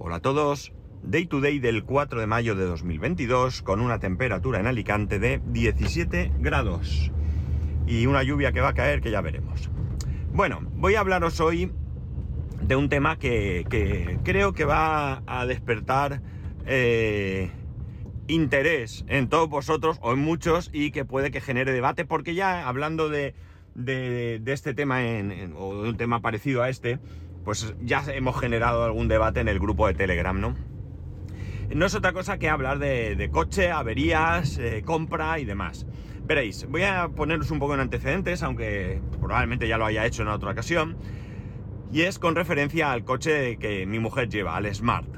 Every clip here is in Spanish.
Hola a todos. Day to day del 4 de mayo de 2022 con una temperatura en Alicante de 17 grados y una lluvia que va a caer que ya veremos. Bueno, voy a hablaros hoy de un tema que, creo que va a despertar eh, interés en todos vosotros o en muchos y que puede que genere debate porque ya hablando de, este tema o de un tema parecido a este, pues ya hemos generado algún debate en el grupo de Telegram, ¿no? No es otra cosa que hablar de, coche, averías, eh, compra y demás. Veréis, voy a poneros un poco en antecedentes, aunque probablemente ya lo haya hecho en otra ocasión, y es con referencia al coche que mi mujer lleva, al Smart.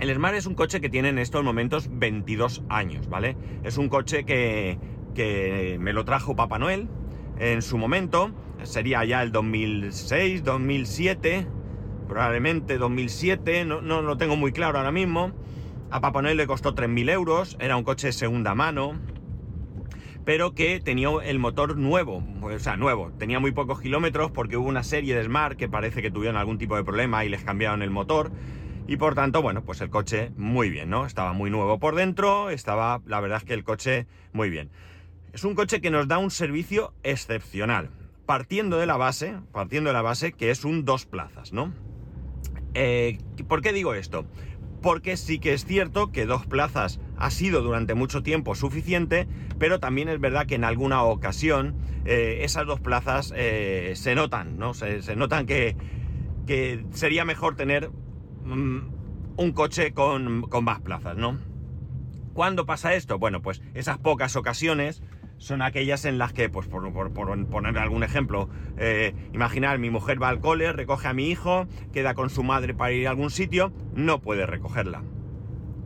El Smart es un coche que tiene en estos momentos 22 años, ¿vale? Es un coche que, que me lo trajo Papá Noel en su momento, sería ya el 2006, 2007, probablemente 2007, no, no lo tengo muy claro ahora mismo. A Papá Noel le costó 3.000 euros, era un coche de segunda mano, pero que tenía el motor nuevo, o sea, nuevo, tenía muy pocos kilómetros porque hubo una serie de Smart que parece que tuvieron algún tipo de problema y les cambiaron el motor. Y por tanto, bueno, pues el coche muy bien, ¿no? Estaba muy nuevo por dentro, estaba, la verdad es que el coche muy bien. Es un coche que nos da un servicio excepcional, partiendo de la base, partiendo de la base que es un dos plazas, ¿no? Eh, ¿Por qué digo esto? Porque sí que es cierto que dos plazas ha sido durante mucho tiempo suficiente, pero también es verdad que en alguna ocasión eh, esas dos plazas eh, se notan, ¿no? Se, notan que, que, sería mejor tener mm, un coche con, con más plazas, ¿no? ¿Cuándo pasa esto? Bueno, pues esas pocas ocasiones son aquellas en las que, pues por, poner algún ejemplo, eh, imaginar mi mujer va al cole, recoge a mi hijo, queda con su madre para ir a algún sitio, no puede recogerla.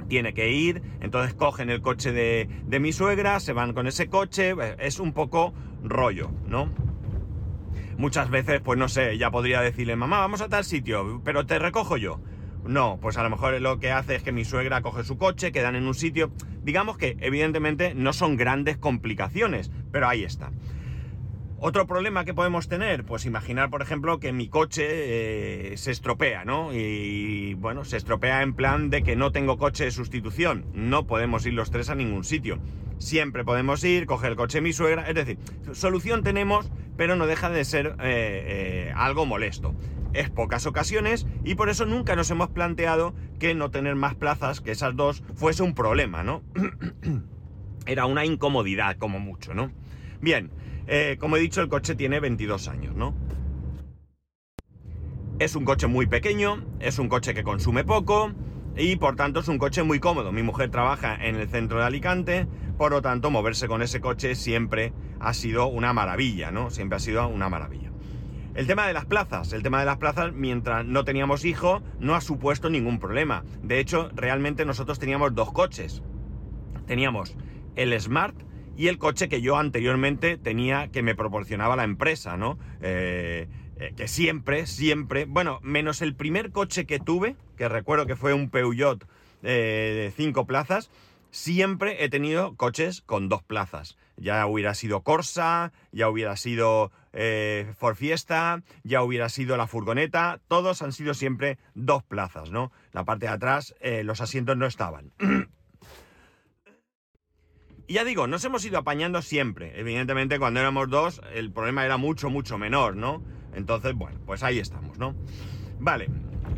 Tiene que ir, entonces cogen el coche de, de mi suegra, se van con ese coche, es un poco rollo, ¿no? Muchas veces, pues no sé, ya podría decirle, mamá, vamos a tal sitio, pero te recojo yo. No, pues a lo mejor lo que hace es que mi suegra coge su coche, quedan en un sitio. Digamos que evidentemente no son grandes complicaciones, pero ahí está. Otro problema que podemos tener, pues imaginar, por ejemplo, que mi coche eh, se estropea, ¿no? Y bueno, se estropea en plan de que no tengo coche de sustitución. No podemos ir los tres a ningún sitio. Siempre podemos ir, coger el coche de mi suegra. Es decir, solución tenemos, pero no deja de ser eh, eh, algo molesto es pocas ocasiones y por eso nunca nos hemos planteado que no tener más plazas que esas dos fuese un problema, ¿no? Era una incomodidad como mucho, ¿no? Bien, eh, como he dicho, el coche tiene 22 años, ¿no? Es un coche muy pequeño, es un coche que consume poco y por tanto es un coche muy cómodo. Mi mujer trabaja en el centro de Alicante, por lo tanto moverse con ese coche siempre ha sido una maravilla, ¿no? Siempre ha sido una maravilla. El tema de las plazas. El tema de las plazas, mientras no teníamos hijo, no ha supuesto ningún problema. De hecho, realmente nosotros teníamos dos coches. Teníamos el Smart y el coche que yo anteriormente tenía que me proporcionaba la empresa, ¿no? Eh, eh, que siempre, siempre, bueno, menos el primer coche que tuve, que recuerdo que fue un Peugeot eh, de cinco plazas, siempre he tenido coches con dos plazas. Ya hubiera sido Corsa, ya hubiera sido eh, Ford Fiesta, ya hubiera sido la furgoneta, todos han sido siempre dos plazas, ¿no? La parte de atrás, eh, los asientos no estaban. y ya digo, nos hemos ido apañando siempre. Evidentemente, cuando éramos dos, el problema era mucho, mucho menor, ¿no? Entonces, bueno, pues ahí estamos, ¿no? Vale,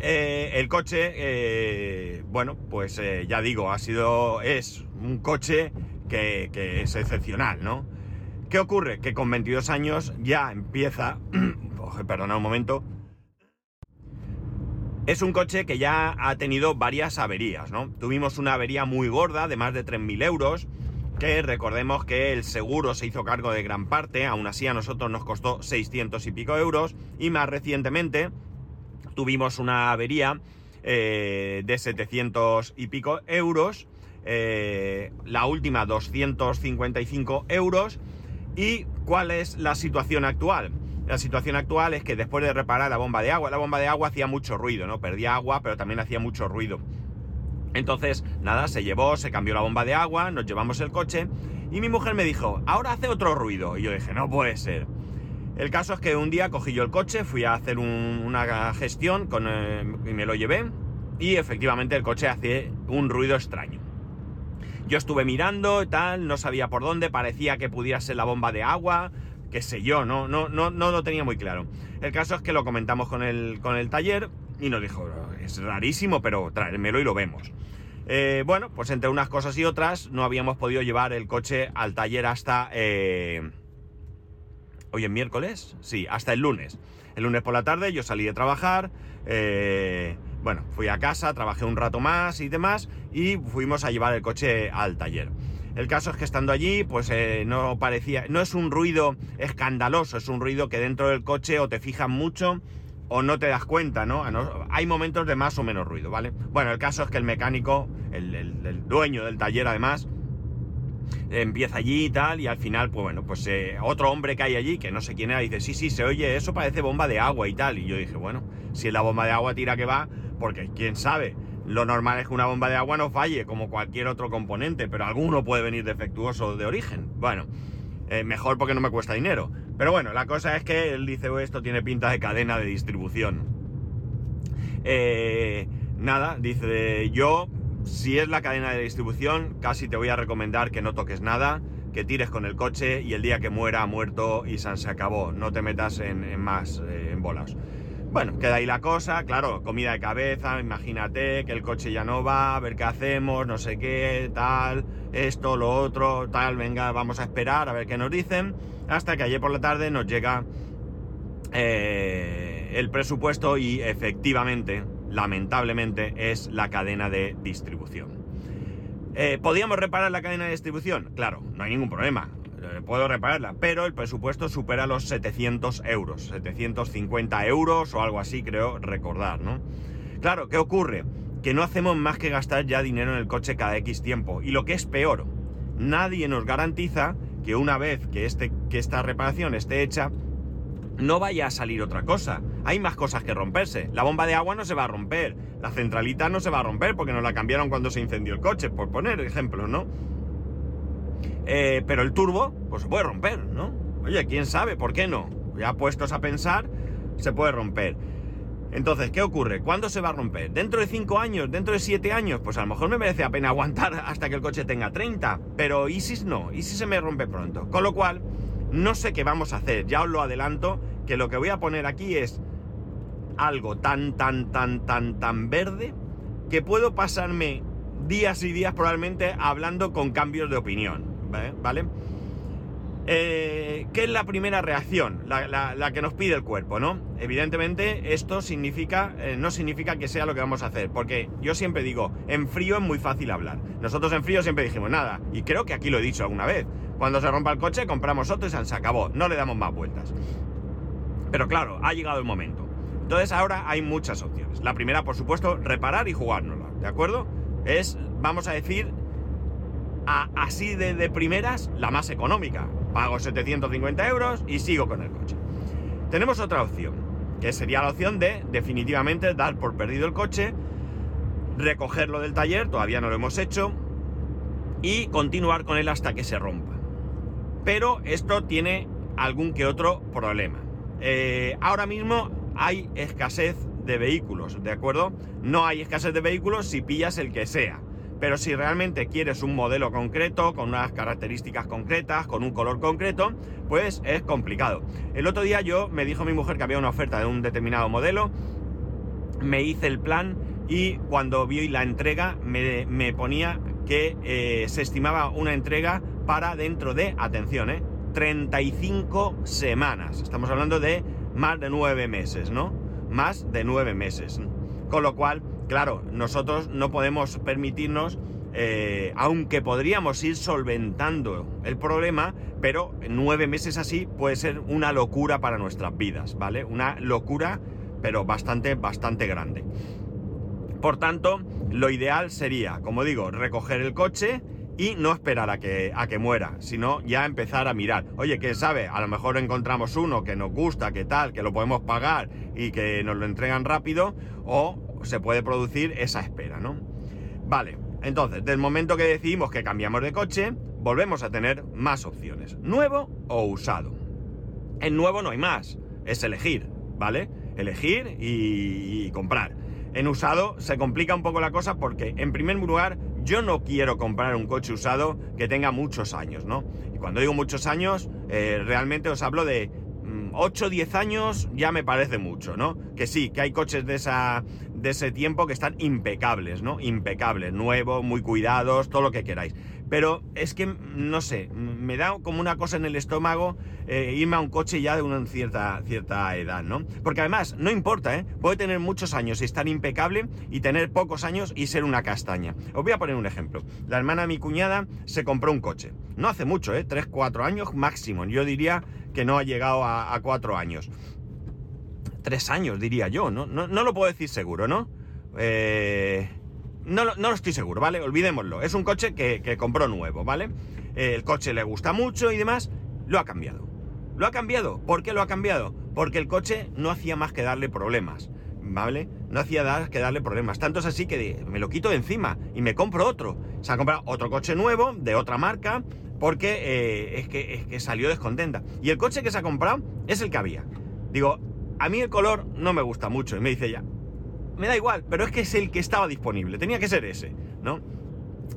eh, el coche, eh, bueno, pues ya digo, ha sido, es un coche que, es excepcional, ¿no? ¿Qué ocurre? Que con 22 años ya empieza, perdona un momento, es un coche que ya ha tenido varias averías, ¿no? Tuvimos una avería muy gorda de más de 3.000 euros, que recordemos que el seguro se hizo cargo de gran parte, aún así a nosotros nos costó 600 y pico euros, y más recientemente, tuvimos una avería eh, de 700 y pico euros, eh, la última 255 euros. ¿Y cuál es la situación actual? La situación actual es que después de reparar la bomba de agua, la bomba de agua hacía mucho ruido, ¿no? Perdía agua, pero también hacía mucho ruido. Entonces, nada, se llevó, se cambió la bomba de agua, nos llevamos el coche y mi mujer me dijo, ahora hace otro ruido. Y yo dije, no puede ser. El caso es que un día cogí yo el coche, fui a hacer un, una gestión eh, y me lo llevé. y efectivamente el coche hace un ruido extraño. Yo estuve mirando tal, no sabía por dónde, parecía que pudiera ser la bomba de agua, qué sé yo, no, no, no, no lo tenía muy claro. El caso es que lo comentamos con el, con el taller y nos dijo, es rarísimo, pero tráemelo y lo vemos. Eh, bueno, pues entre unas cosas y otras no habíamos podido llevar el coche al taller hasta... Eh, ¿Hoy es miércoles? Sí, hasta el lunes. El lunes por la tarde yo salí de trabajar, eh, bueno, fui a casa, trabajé un rato más y demás, y fuimos a llevar el coche al taller. El caso es que estando allí, pues eh, no parecía, no es un ruido escandaloso, es un ruido que dentro del coche o te fijas mucho o no te das cuenta, ¿no? Hay momentos de más o menos ruido, ¿vale? Bueno, el caso es que el mecánico, el, dueño del taller además, empieza allí y tal, y al final, pues bueno, pues eh, otro hombre que hay allí, que no sé quién era, dice, sí, sí, se oye, eso parece bomba de agua y tal. Y yo dije, bueno, si es la bomba de agua tira que va, porque quién sabe, lo normal es que una bomba de agua no falle como cualquier otro componente, pero alguno puede venir defectuoso de origen. Bueno, eh, mejor porque no me cuesta dinero. Pero bueno, la cosa es que él dice, esto tiene pinta de cadena de distribución. Eh, nada, dice, yo, si es la cadena de distribución, casi te voy a recomendar que no toques nada, que tires con el coche y el día que muera muerto y se acabó. No te metas en, más eh, en bolas. Bueno, queda ahí la cosa, claro, comida de cabeza, imagínate que el coche ya no va, a ver qué hacemos, no sé qué, tal, esto, lo otro, tal, venga, vamos a esperar a ver qué nos dicen, hasta que ayer por la tarde nos llega eh, el presupuesto y efectivamente, lamentablemente, es la cadena de distribución. Eh, ¿Podíamos reparar la cadena de distribución? Claro, no hay ningún problema. Puedo repararla, pero el presupuesto supera los 700 euros, 750 euros o algo así, creo recordar, ¿no? Claro, ¿qué ocurre? Que no hacemos más que gastar ya dinero en el coche cada X tiempo. Y lo que es peor, nadie nos garantiza que una vez que, este, que esta reparación esté hecha, no vaya a salir otra cosa. Hay más cosas que romperse. La bomba de agua no se va a romper. La centralita no se va a romper porque nos la cambiaron cuando se incendió el coche, por poner ejemplos, ¿no? Eh, pero el turbo, pues se puede romper, ¿no? Oye, quién sabe, ¿por qué no? Ya puestos a pensar, se puede romper. Entonces, ¿qué ocurre? ¿Cuándo se va a romper? ¿Dentro de 5 años? ¿Dentro de 7 años? Pues a lo mejor me merece la pena aguantar hasta que el coche tenga 30. Pero ¿y si no? ¿Y si se me rompe pronto? Con lo cual, no sé qué vamos a hacer. Ya os lo adelanto, que lo que voy a poner aquí es algo tan, tan, tan, tan, tan verde que puedo pasarme días y días probablemente hablando con cambios de opinión. ¿Vale? Eh, ¿Qué es la primera reacción? La, que nos pide el cuerpo, ¿no? Evidentemente, esto significa, eh, no significa que sea lo que vamos a hacer, porque yo siempre digo, en frío es muy fácil hablar. Nosotros en frío siempre dijimos nada, y creo que aquí lo he dicho alguna vez. Cuando se rompa el coche, compramos otro y se acabó, no le damos más vueltas. Pero claro, ha llegado el momento. Entonces ahora hay muchas opciones. La primera, por supuesto, reparar y jugárnosla, ¿de acuerdo? Es, vamos a decir, así de, primeras, la más económica. Pago 750 euros y sigo con el coche. Tenemos otra opción, que sería la opción de definitivamente dar por perdido el coche, recogerlo del taller, todavía no lo hemos hecho, y continuar con él hasta que se rompa. Pero esto tiene algún que otro problema. Eh, ahora mismo hay escasez de vehículos, ¿de acuerdo? No hay escasez de vehículos si pillas el que sea. Pero si realmente quieres un modelo concreto, con unas características concretas, con un color concreto, pues es complicado. El otro día yo me dijo mi mujer que había una oferta de un determinado modelo, me hice el plan y cuando vi la entrega me, ponía que eh, se estimaba una entrega para dentro de, atención, eh, 35 semanas. Estamos hablando de más de nueve meses, ¿no? Más de nueve meses. Con lo cual, Claro, nosotros no podemos permitirnos, eh, aunque podríamos ir solventando el problema, pero nueve meses así puede ser una locura para nuestras vidas, ¿vale? Una locura, pero bastante, bastante grande. Por tanto, lo ideal sería, como digo, recoger el coche y no esperar a que, a que muera, sino ya empezar a mirar. Oye, ¿quién sabe? A lo mejor encontramos uno que nos gusta, que tal, que lo podemos pagar y que nos lo entregan rápido, o se puede producir esa espera, ¿no? Vale, entonces, del momento que decidimos que cambiamos de coche, volvemos a tener más opciones, nuevo o usado. En nuevo no hay más, es elegir, ¿vale? Elegir y, comprar. En usado se complica un poco la cosa porque, en primer lugar, yo no quiero comprar un coche usado que tenga muchos años, ¿no? Y cuando digo muchos años, eh, realmente os hablo de 8 o 10 años ya me parece mucho, ¿no? Que sí, que hay coches de, esa, de ese tiempo que están impecables, ¿no? Impecables, nuevos, muy cuidados, todo lo que queráis. Pero es que, no sé, me da como una cosa en el estómago eh, irme a un coche ya de una cierta, cierta edad, ¿no? Porque además, no importa, ¿eh? Puede tener muchos años y estar impecable y tener pocos años y ser una castaña. Os voy a poner un ejemplo. La hermana de mi cuñada se compró un coche. No hace mucho, ¿eh? 3, 4 años máximo. Yo diría que no ha llegado a, 4 años. 3 años, diría yo, ¿no? No, lo puedo decir seguro, ¿no? Eh... No, no, lo estoy seguro, ¿vale? Olvidémoslo. Es un coche que, compró nuevo, ¿vale? el coche le gusta mucho y demás. Lo ha cambiado. Lo ha cambiado. ¿Por qué lo ha cambiado? Porque el coche no hacía más que darle problemas, ¿vale? No hacía más que darle problemas. Tanto es así que me lo quito de encima y me compro otro. Se ha comprado otro coche nuevo, de otra marca, porque eh, es, que, es que salió descontenta. Y el coche que se ha comprado es el que había. Digo, a mí el color no me gusta mucho. Y me dice ya, me da igual, pero es que es el que estaba disponible, tenía que ser ese, ¿no?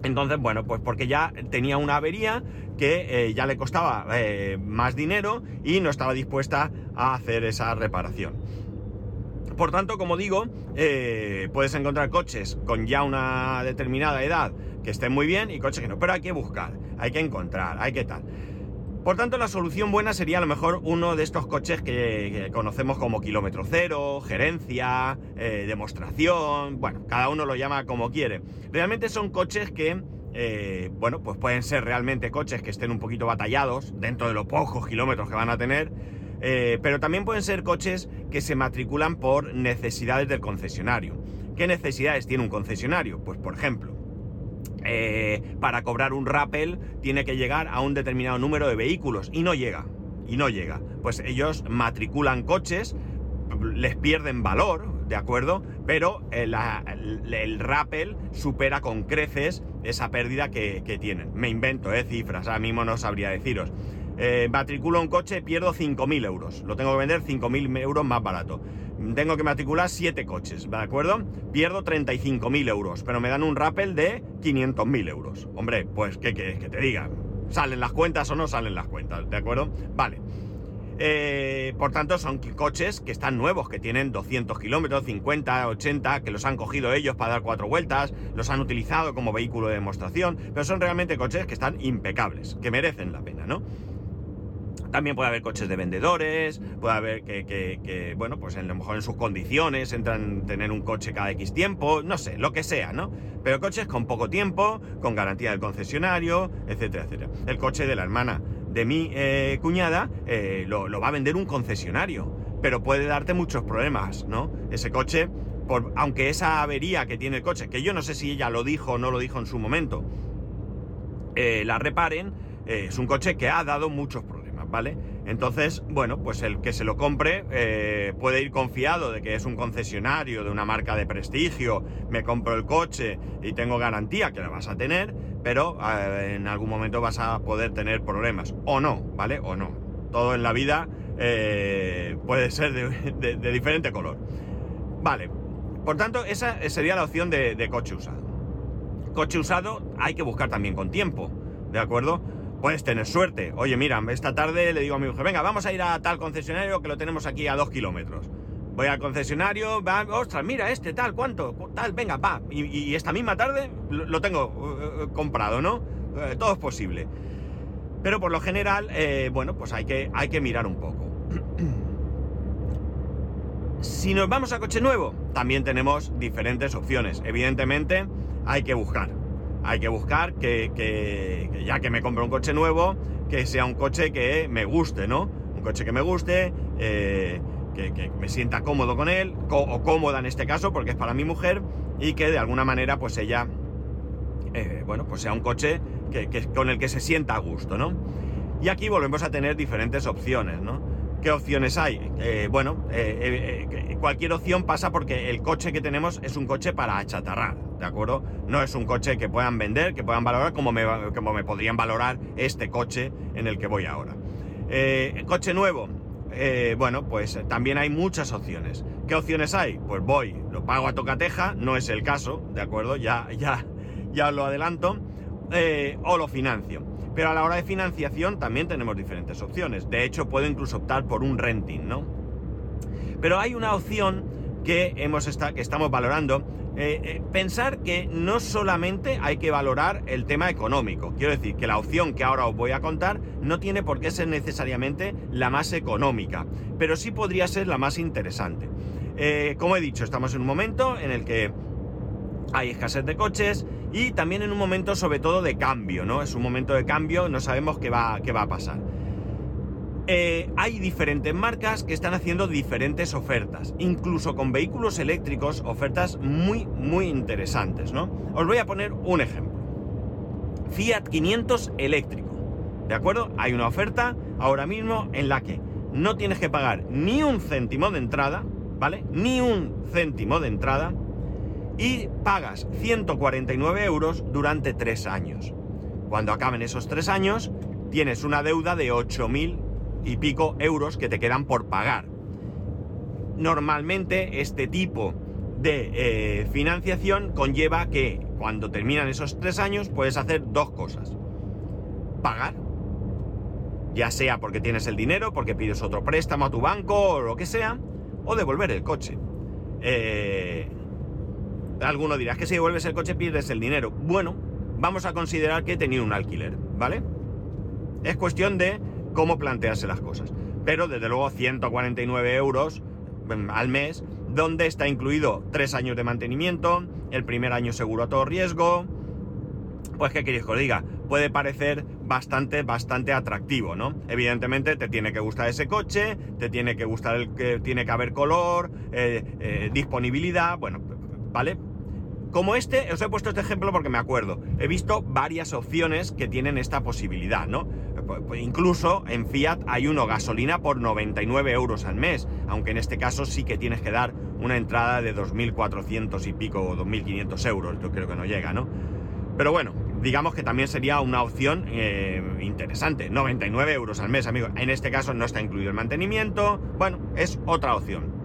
Entonces, bueno, pues porque ya tenía una avería que eh, ya le costaba eh, más dinero y no estaba dispuesta a hacer esa reparación. Por tanto, como digo, eh, puedes encontrar coches con ya una determinada edad que estén muy bien y coches que no, pero hay que buscar, hay que encontrar, hay que tal. Por tanto, la solución buena sería a lo mejor uno de estos coches que, conocemos como kilómetro cero, gerencia, eh, demostración, bueno, cada uno lo llama como quiere. Realmente son coches que, eh, bueno, pues pueden ser realmente coches que estén un poquito batallados dentro de los pocos kilómetros que van a tener, eh, pero también pueden ser coches que se matriculan por necesidades del concesionario. ¿Qué necesidades tiene un concesionario? Pues por ejemplo, eh, para cobrar un rappel tiene que llegar a un determinado número de vehículos y no llega, y no llega. Pues ellos matriculan coches, les pierden valor, ¿de acuerdo? Pero el, el, rappel supera con creces esa pérdida que, tienen. Me invento, ¿eh? Cifras, ahora mismo no sabría deciros. Eh, matriculo un coche, pierdo 5.000 euros. Lo tengo que vender 5.000 euros más barato tengo que matricular 7 coches, ¿de acuerdo? Pierdo 35.000 euros, pero me dan un rappel de 500.000 euros. Hombre, pues, ¿qué quieres que te diga? ¿Salen las cuentas o no salen las cuentas? ¿De acuerdo? Vale. Eh, por tanto, son coches que están nuevos, que tienen 200 kilómetros, 50, 80, que los han cogido ellos para dar cuatro vueltas, los han utilizado como vehículo de demostración, pero son realmente coches que están impecables, que merecen la pena, ¿no? También puede haber coches de vendedores, puede haber que, bueno, pues a lo mejor en sus condiciones entran tener un coche cada X tiempo, no sé, lo que sea, ¿no? Pero coches con poco tiempo, con garantía del concesionario, etcétera, etcétera. El coche de la hermana de mi eh, cuñada eh, lo, va a vender un concesionario, pero puede darte muchos problemas, ¿no? Ese coche, por, aunque esa avería que tiene el coche, que yo no sé si ella lo dijo o no lo dijo en su momento, eh, la reparen, es un coche que ha dado muchos problemas. ¿Vale? Entonces, bueno, pues el que se lo compre eh, puede ir confiado de que es un concesionario de una marca de prestigio, me compro el coche y tengo garantía que la vas a tener, pero eh, en algún momento vas a poder tener problemas, o no, ¿vale? O no. Todo en la vida eh, puede ser de, diferente color. Vale, por tanto, esa sería la opción de, de coche usado. Coche usado hay que buscar también con tiempo, ¿de acuerdo? Puedes tener suerte. Oye, mira, esta tarde le digo a mi mujer, venga, vamos a ir a tal concesionario que lo tenemos aquí a dos kilómetros. Voy al concesionario, va, ostras, mira este, tal, ¿cuánto? Tal, venga, va. Y, esta misma tarde lo, tengo uh, uh, comprado, ¿no? Eh, todo es posible. Pero por lo general, eh, bueno, pues hay que, hay que mirar un poco. si nos vamos a coche nuevo, también tenemos diferentes opciones. Evidentemente, hay que buscar hay que buscar que, ya que me compro un coche nuevo, que sea un coche que me guste, ¿no? Un coche que me guste, eh, que, me sienta cómodo con él, o cómoda en este caso, porque es para mi mujer, y que de alguna manera, pues ella, eh, bueno, pues sea un coche que, con el que se sienta a gusto, ¿no? Y aquí volvemos a tener diferentes opciones, ¿no? ¿Qué opciones hay? Eh, bueno, cualquier opción pasa porque el coche que tenemos es un coche para achatarrar, ¿de acuerdo? No es un coche que puedan vender, que puedan valorar como me, me podrían valorar este coche en el que voy ahora. Eh, coche nuevo, eh, bueno, pues también hay muchas opciones. ¿qué opciones hay? Pues voy, lo pago a tocateja, no es el caso, ¿de acuerdo? Ya, ya, ya os lo adelanto, eh, o lo financio. Pero a la hora de financiación también tenemos diferentes opciones. De hecho, puedo incluso optar por un renting, ¿no? Pero hay una opción que, hemos que estamos valorando. Eh, eh, pensar que no solamente hay que valorar el tema económico. Quiero decir que la opción que ahora os voy a contar no tiene por qué ser necesariamente la más económica, pero sí podría ser la más interesante. Eh, como he dicho, estamos en un momento en el que hay escasez de coches y también en un momento sobre todo de cambio, ¿no? Es un momento de cambio, no sabemos qué va, qué va a pasar. Eh, hay diferentes marcas que están haciendo diferentes ofertas, incluso con vehículos eléctricos, ofertas muy, muy interesantes, ¿no? Os voy a poner un ejemplo. Fiat 500 eléctrico, ¿de acuerdo? Hay una oferta ahora mismo en la que no tienes que pagar ni un céntimo de entrada, ¿vale? Ni un céntimo de entrada y pagas 149 euros durante tres años. Cuando acaben esos tres años, tienes una deuda de 8.000 y pico euros que te quedan por pagar. Normalmente este tipo de eh, financiación conlleva que cuando terminan esos tres años puedes hacer dos cosas. Pagar, ya sea porque tienes el dinero, porque pides otro préstamo a tu banco o lo que sea, o devolver el coche. Eh, alguno dirá, que si devuelves el coche pierdes el dinero. Bueno, vamos a considerar que he tenido un alquiler, ¿vale? Es cuestión de cómo plantearse las cosas. Pero desde luego 149 euros mm, al mes, donde está incluido tres años de mantenimiento, el primer año seguro a todo riesgo. Pues, ¿qué queréis que os diga? Puede parecer bastante, bastante atractivo, ¿no? Evidentemente te tiene que gustar ese coche, te tiene que gustar el que tiene que haber color, eh, eh, disponibilidad, bueno, ¿vale? Como este, os he puesto este ejemplo porque me acuerdo. He visto varias opciones que tienen esta posibilidad, ¿no? Incluso en Fiat hay uno gasolina por 99 euros al mes, aunque en este caso sí que tienes que dar una entrada de 2.400 y pico o 2.500 euros, yo creo que no llega, ¿no? Pero bueno, digamos que también sería una opción eh, interesante. 99 euros al mes, amigo. En este caso no está incluido el mantenimiento. Bueno, es otra opción.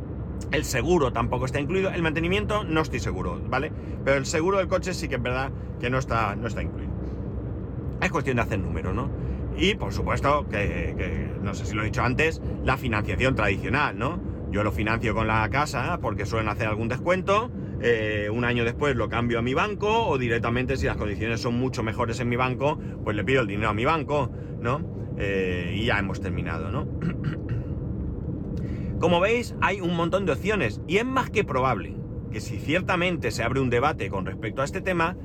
El seguro tampoco está incluido. El mantenimiento no estoy seguro, ¿vale? Pero el seguro del coche sí que es verdad que no está, no está incluido. Es cuestión de hacer número, ¿no? Y por supuesto que, no sé si lo he dicho antes, la financiación tradicional, ¿no? Yo lo financio con la casa porque suelen hacer algún descuento. Eh, un año después lo cambio a mi banco o directamente si las condiciones son mucho mejores en mi banco, pues le pido el dinero a mi banco, ¿no? Eh, y ya hemos terminado, ¿no? Como veis, hay un montón de opciones y es más que probable que si ciertamente se abre un debate con respecto a este tema,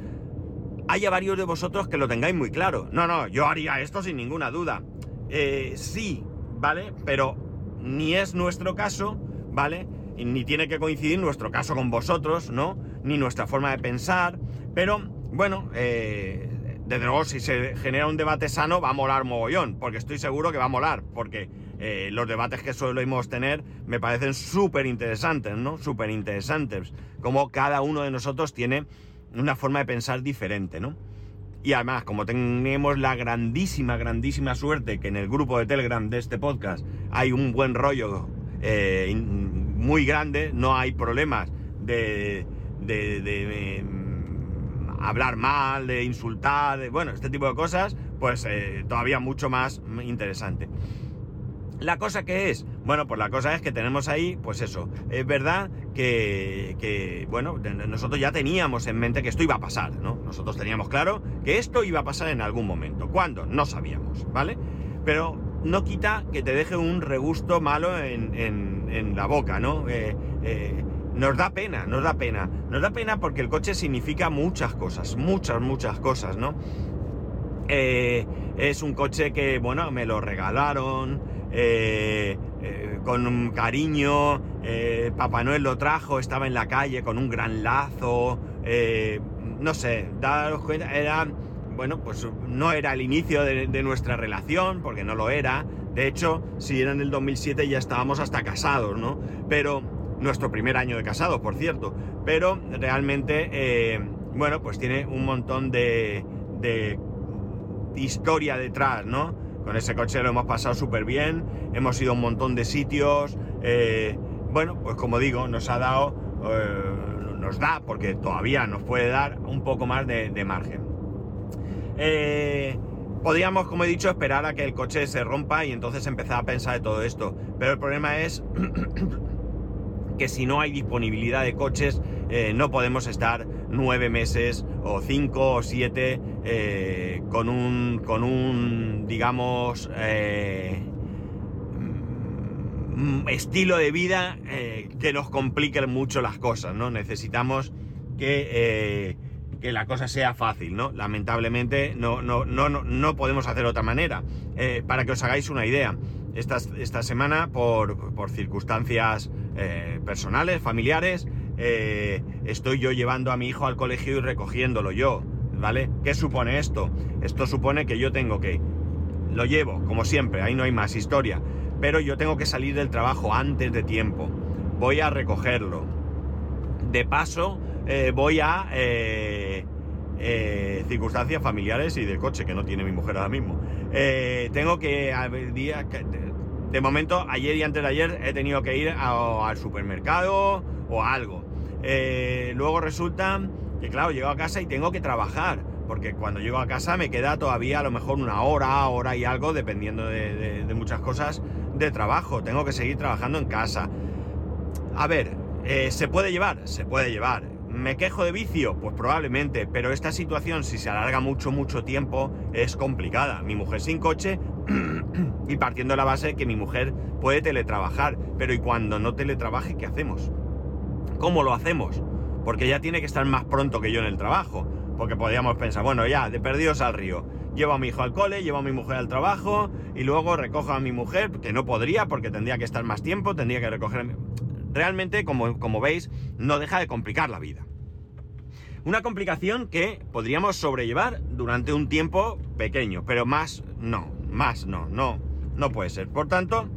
haya varios de vosotros que lo tengáis muy claro. No, no, yo haría esto sin ninguna duda. Eh, sí, ¿vale? Pero ni es nuestro caso, ¿vale? ni tiene que coincidir nuestro caso con vosotros, ¿no? Ni nuestra forma de pensar. Pero, bueno, eh, desde luego si se genera un debate sano va a molar mogollón, porque estoy seguro que va a molar, porque eh, los debates que solemos tener me parecen súper interesantes, ¿no? Súper interesantes. Como cada uno de nosotros tiene una forma de pensar diferente, ¿no? Y además, como tenemos la grandísima, grandísima suerte que en el grupo de Telegram de este podcast hay un buen rollo eh, muy grande, no hay problemas de, de, mm, hablar mal, de insultar, de, bueno, este tipo de cosas, pues eh, todavía mucho más interesante. La cosa que es, bueno, pues la cosa es que tenemos ahí, pues eso, es verdad que, bueno, nosotros ya teníamos en mente que esto iba a pasar, ¿no? Nosotros teníamos claro que esto iba a pasar en algún momento. ¿Cuándo? No sabíamos, ¿vale? Pero no quita que te deje un regusto malo en, la boca, ¿no? Eh, eh, nos da pena, nos da pena. Nos da pena porque el coche significa muchas cosas, muchas, muchas cosas, ¿no? Eh, es un coche que, bueno, me lo regalaron, eh, eh, con un cariño, eh, Papá Noel lo trajo, estaba en la calle con un gran lazo, no sé, daros cuenta, era, bueno, pues no era el inicio de, nuestra relación, porque no lo era, de hecho, si era en el 2007 ya estábamos hasta casados, ¿no? Pero, nuestro primer año de casados, por cierto, pero realmente, bueno, pues tiene un montón de, de historia detrás, ¿no? Con ese coche lo hemos pasado súper bien, hemos ido a un montón de sitios, eh, bueno, pues como digo, nos ha dado, eh, nos da, porque todavía nos puede dar un poco más de, margen. Eh, podríamos, como he dicho, esperar a que el coche se rompa y entonces empezar a pensar de todo esto. Pero el problema es que si no hay disponibilidad de coches, eh, no podemos estar nueve meses o cinco o siete con un, con un, digamos, Mm, estilo de vida eh, que nos complique mucho las cosas, ¿no? Necesitamos que, eh, que la cosa sea fácil, ¿no? Lamentablemente no, no, no, no podemos hacer otra manera. Eh, para que os hagáis una idea, esta, esta semana, por, por circunstancias personales, familiares, estoy yo llevando a mi hijo al colegio y recogiéndolo yo, ¿vale? ¿Qué supone esto? Esto supone que yo tengo que... Lo llevo, como siempre, ahí no hay más historia pero yo tengo que salir del trabajo antes de tiempo. Voy a recogerlo. De paso, eh, voy a eh, eh, circunstancias familiares y del coche que no tiene mi mujer ahora mismo. tengo que, día, de momento, ayer y antes de ayer he tenido que ir al supermercado o a algo. Luego resulta que, claro, llego a casa y tengo que trabajar porque cuando llego a casa me queda todavía a lo mejor una hora, hora y algo, dependiendo de, muchas cosas de trabajo. Tengo que seguir trabajando en casa. A ver, eh, ¿se puede llevar? Se puede llevar. ¿Me quejo de vicio? Pues probablemente, pero esta situación, si se alarga mucho, mucho tiempo, es complicada. Mi mujer sin coche y partiendo de la base que mi mujer puede teletrabajar, pero ¿y cuando no teletrabaje, qué hacemos? ¿Cómo lo hacemos? Porque ella tiene que estar más pronto que yo en el trabajo porque podríamos pensar, bueno, ya, de perdidos al río. Llevo a mi hijo al cole, llevo a mi mujer al trabajo y luego recojo a mi mujer, que no podría porque tendría que estar más tiempo, tendría que recoger... Realmente, como, como veis, no deja de complicar la vida. Una complicación que podríamos sobrellevar durante un tiempo pequeño, pero más no, más no, no, no puede ser. Por tanto,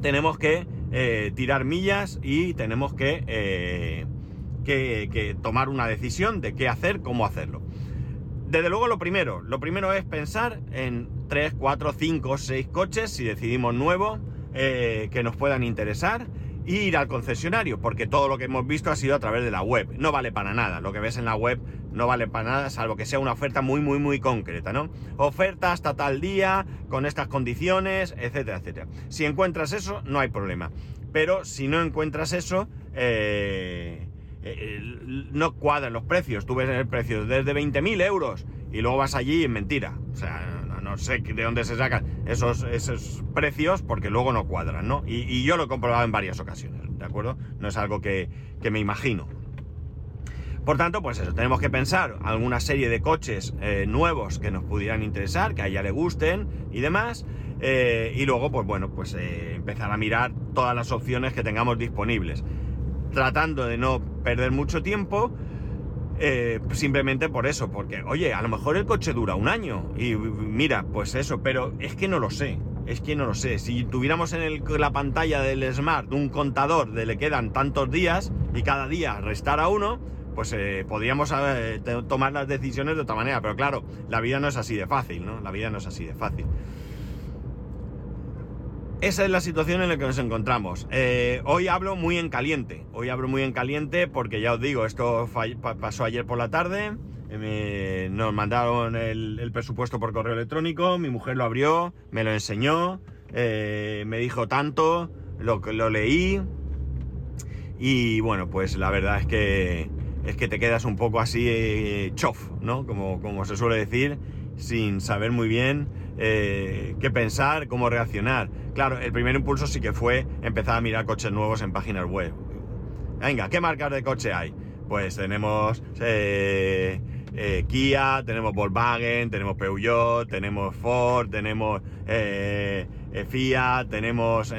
tenemos que eh, tirar millas y tenemos que... Eh, que, tomar una decisión de qué hacer, cómo hacerlo. Desde luego lo primero, lo primero es pensar en 3, 4, 5, 6 coches, si decidimos nuevo, eh, que nos puedan interesar, ir al concesionario, porque todo lo que hemos visto ha sido a través de la web. No vale para nada, lo que ves en la web no vale para nada, salvo que sea una oferta muy, muy, muy concreta, ¿no? Oferta hasta tal día, con estas condiciones, etcétera, etcétera. Si encuentras eso, no hay problema. Pero si no encuentras eso, eh, eh, no cuadran los precios. Tú ves el precio desde 20.000 euros y luego vas allí y es mentira. O sea, no, sé de dónde se sacan esos, esos precios porque luego no cuadran, ¿no? Y, yo lo he comprobado en varias ocasiones, ¿de acuerdo? No es algo que, me imagino. Por tanto, pues eso, tenemos que pensar alguna serie de coches eh, nuevos que nos pudieran interesar, que a ella le gusten y demás. Eh, y luego, pues bueno, pues empezar a mirar todas las opciones que tengamos disponibles tratando de no perder mucho tiempo, eh, simplemente por eso, porque, oye, a lo mejor el coche dura un año y mira, pues eso, pero es que no lo sé, es que no lo sé. Si tuviéramos en la pantalla del Smart un contador de le quedan tantos días y cada día restar a uno, pues eh, podríamos eh, tomar las decisiones de otra manera, pero claro, la vida no es así de fácil, ¿no? La vida no es así de fácil. Esa es la situación en la que nos encontramos. Eh, hoy hablo muy en caliente. Hoy hablo muy en caliente porque ya os digo, esto pasó ayer por la tarde. nos mandaron el, presupuesto por correo electrónico. Mi mujer lo abrió, me lo enseñó, eh, me dijo tanto, lo, lo leí. Y bueno, pues la verdad es que es que te quedas un poco así eh, chof, ¿no? Como, como se suele decir, sin saber muy bien eh, qué pensar, cómo reaccionar. Claro, el primer impulso sí que fue empezar a mirar coches nuevos en páginas web. Venga, ¿qué marcas de coche hay? Pues tenemos eh, eh, Kia, tenemos Volkswagen, tenemos Peugeot, tenemos Ford, tenemos Fiat, tenemos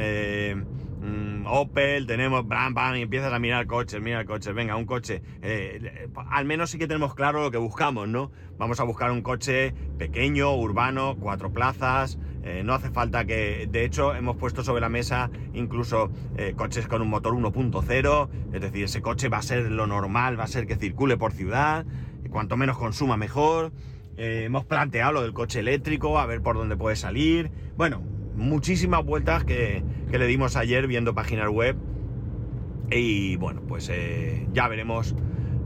Mm, Opel, tenemos bam, bam, y empiezas a mirar coches, mira coches, venga, un coche. Eh, al menos sí que tenemos claro lo que buscamos, ¿no? Vamos a buscar un coche pequeño, urbano, cuatro plazas. Eh, no hace falta que, de hecho, hemos puesto sobre la mesa incluso eh, coches con un motor 1.0, es decir, ese coche va a ser lo normal, va a ser que circule por ciudad, cuanto menos consuma mejor. hemos planteado lo del coche eléctrico, a ver por dónde puede salir. Bueno, muchísimas vueltas que, le dimos ayer viendo páginas web Y bueno, pues eh, ya veremos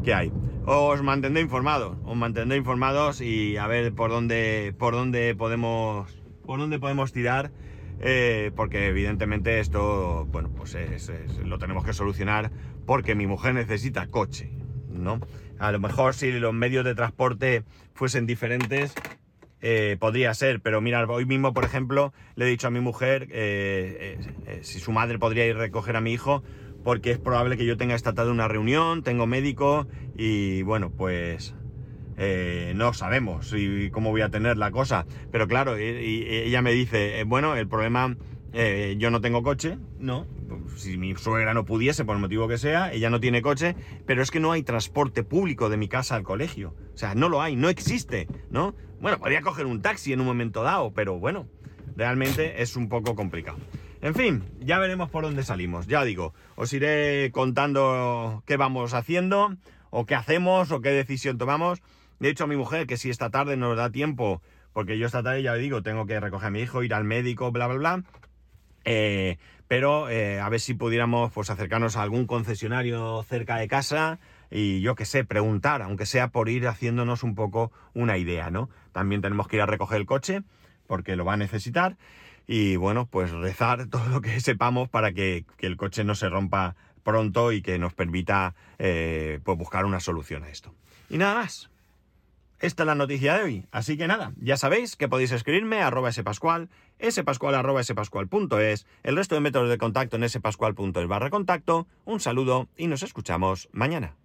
qué hay. Os mantendré informados, os mantendré informados y a ver por dónde, por dónde podemos, por dónde podemos tirar. Eh, porque evidentemente esto, bueno, pues lo tenemos que solucionar porque mi mujer necesita coche, ¿no? A lo mejor si los medios de transporte fuesen diferentes, eh, podría ser, pero mira, hoy mismo, por ejemplo, le he dicho a mi mujer eh, eh, si su madre podría ir a recoger a mi hijo, porque es probable que yo tenga esta tarde una reunión, tengo médico y bueno, pues no sabemos cómo voy a tener la cosa. Pero claro, ella me dice, bueno, el problema, yo no tengo coche, ¿no? si mi suegra no pudiese, por el motivo que sea, ella no tiene coche, pero es que no hay transporte público de mi casa al colegio. O sea, no lo hay, no existe, ¿no? Bueno, podría coger un taxi en un momento dado, pero bueno, realmente es un poco complicado. En fin, ya veremos por dónde salimos. Ya digo, os iré contando qué vamos haciendo, o qué hacemos, o qué decisión tomamos. De hecho, a mi mujer, que si esta tarde nos da tiempo, porque yo esta tarde ya digo, tengo que recoger a mi hijo, ir al médico, bla, bla, bla. Eh, pero eh, a ver si pudiéramos pues, acercarnos a algún concesionario cerca de casa y yo qué sé, preguntar, aunque sea por ir haciéndonos un poco una idea, ¿no? También tenemos que ir a recoger el coche porque lo va a necesitar y bueno, pues rezar todo lo que sepamos para que, el coche no se rompa pronto y que nos permita eh, pues buscar una solución a esto. Y nada más. Esta es la noticia de hoy. Así que nada, ya sabéis que podéis escribirme a arroba spascual, spascual arroba spascual.es, el resto de métodos de contacto en spascual.es barra contacto. Un saludo y nos escuchamos mañana.